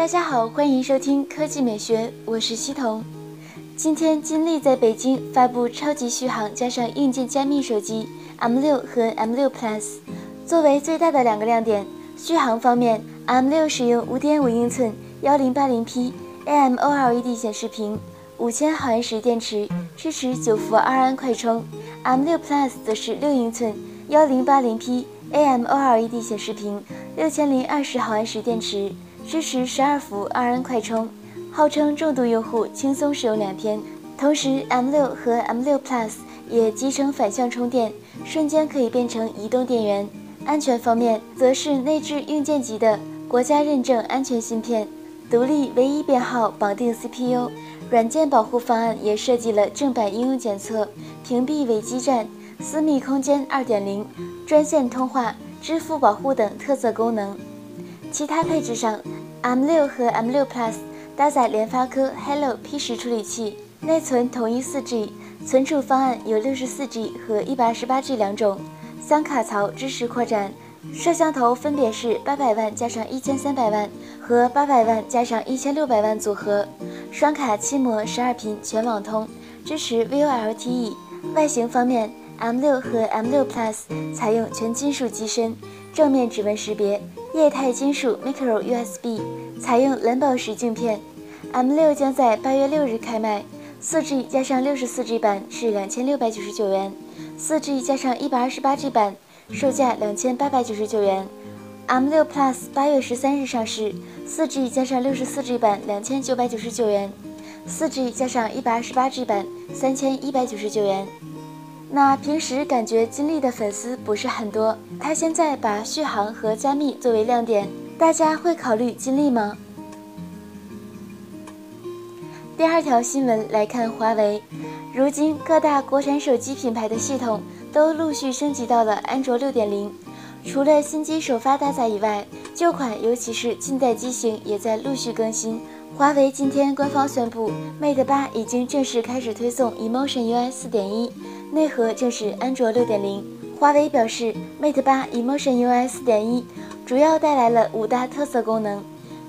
大家好，欢迎收听科技美学，我是西彤。今天金立在北京发布超级续航加上硬件加密手机 M6 和 M6 Plus，作为最大的两个亮点。续航方面，M6 使用5.5英寸 1080p AMOLED 显示屏，5000毫安时电池，支持九伏二安快充。M6 Plus 则是6英寸 1080p AMOLED 显示屏，6020毫安时电池，支持十二伏二安快充。号称重度用户轻松使用两天，同时 M6 和 M6 Plus 也集成反向充电，瞬间可以变成移动电源。安全方面，则是内置硬件级的国家认证安全芯片，独立唯一编号绑定 CPU，软件保护方案也设计了正版应用检测、屏蔽伪基站、私密空间2.0、专线通话、支付保护等特色功能。其他配置上，M6 和 M6 Plus。搭载联发科 Helio P10 处理器，内存统一 4G，存储方案有 64G 和 128G 两种，三卡槽支持扩展，摄像头分别是800万加上1300万和800万加上1600万组合，双卡七模12频全网通，支持 VoLTE。外形方面，M6 和 M6 Plus 采用全金属机身，正面指纹识别，液态金属 Micro USB，采用蓝宝石镜片。M6 将在八月六日开卖，4G 加上 64G 版是两千六百九十九元，4G 加上一百二十八 G 版售价两千八百九十九元。M6 Plus 八月十三日上市，4G 加上 64G 版两千九百九十九元，4G 加上一百二十八 G 版三千一百九十九元。那平时感觉金立的粉丝不是很多，他现在把续航和加密作为亮点，大家会考虑金立吗？第二条新闻来看，华为，如今各大国产手机品牌的系统都陆续升级到了安卓六点零，除了新机首发搭载以外，旧款尤其是近代机型也在陆续更新。华为今天官方宣布，Mate 八已经正式开始推送 Emotion UI 四点一，内核正是安卓六点零。华为表示，Mate 八 Emotion UI 四点一主要带来了五大特色功能，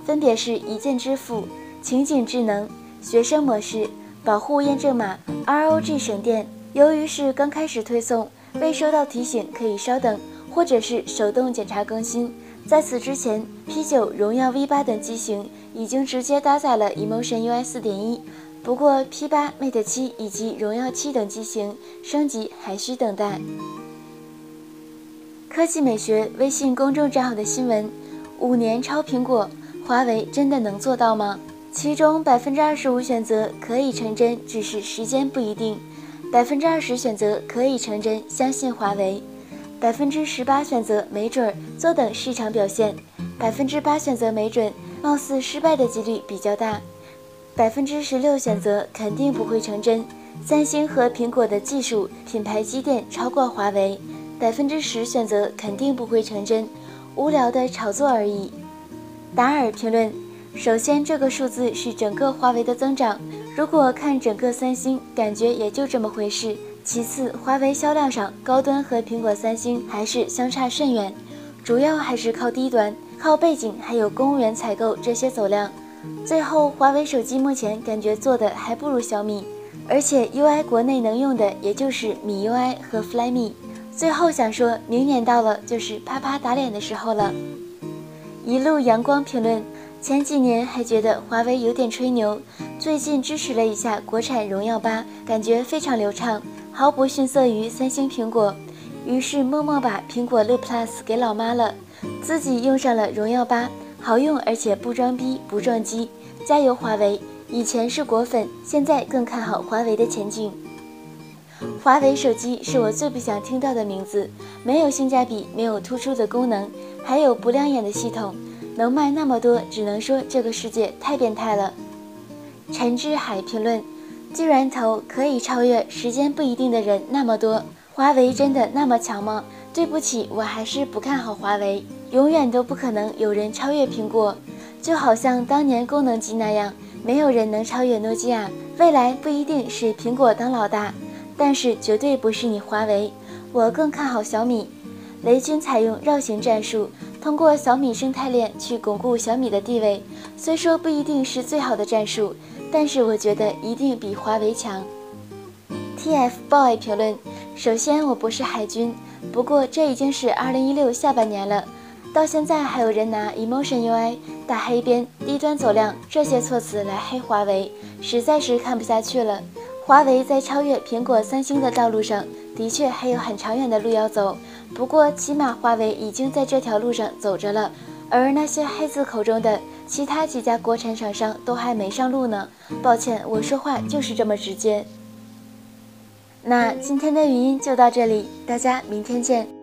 分别是一键支付、情景智能。学生模式、保护验证码、ROG 省电。由于是刚开始推送，未收到提醒可以稍等，或者是手动检查更新。在此之前，P9、荣耀 V8 等机型已经直接搭载了 Emotion UI 4.1，不过 P8、Mate 7以及荣耀7等机型升级还需等待。科技美学微信公众账号的新闻：五年超苹果，华为真的能做到吗？其中百分之二十五选择可以成真，只是时间不一定；百分之二十选择可以成真，相信华为；百分之十八选择没准儿，坐等市场表现；百分之八选择没准，貌似失败的几率比较大；百分之十六选择肯定不会成真，三星和苹果的技术品牌积淀超过华为；百分之十选择肯定不会成真，无聊的炒作而已。达尔评论。首先，这个数字是整个华为的增长。如果看整个三星，感觉也就这么回事。其次，华为销量上，高端和苹果、三星还是相差甚远，主要还是靠低端、靠背景还有公务员采购这些走量。最后，华为手机目前感觉做的还不如小米，而且 UI 国内能用的也就是米 UI 和 Flyme。最后想说，明年到了就是啪啪打脸的时候了。一路阳光评论。前几年还觉得华为有点吹牛，最近支持了一下国产荣耀八，感觉非常流畅，毫不逊色于三星、苹果。于是默默把苹果六 Plus 给老妈了，自己用上了荣耀八，好用而且不装逼不撞机。加油华为！以前是果粉，现在更看好华为的前景。华为手机是我最不想听到的名字，没有性价比，没有突出的功能，还有不亮眼的系统。能卖那么多，只能说这个世界太变态了。陈志海评论：居然投可以超越时间不一定的人那么多，华为真的那么强吗？对不起，我还是不看好华为，永远都不可能有人超越苹果。就好像当年功能机那样，没有人能超越诺基亚。未来不一定是苹果当老大，但是绝对不是你华为。我更看好小米。雷军采用绕行战术。通过小米生态链去巩固小米的地位。虽说不一定是最好的战术，但是我觉得一定比华为强。TFBOY 评论：首先我不是海军，不过这已经是2016下半年了，到现在还有人拿 Emotion UI、大黑边、低端走量这些措辞来黑华为，实在是看不下去了。华为在超越苹果、三星的道路上，的确还有很长远的路要走。不过，起码华为已经在这条路上走着了。而那些黑子口中的其他几家国产厂商都还没上路呢。抱歉，我说话就是这么直接。那今天的语音就到这里，大家明天见。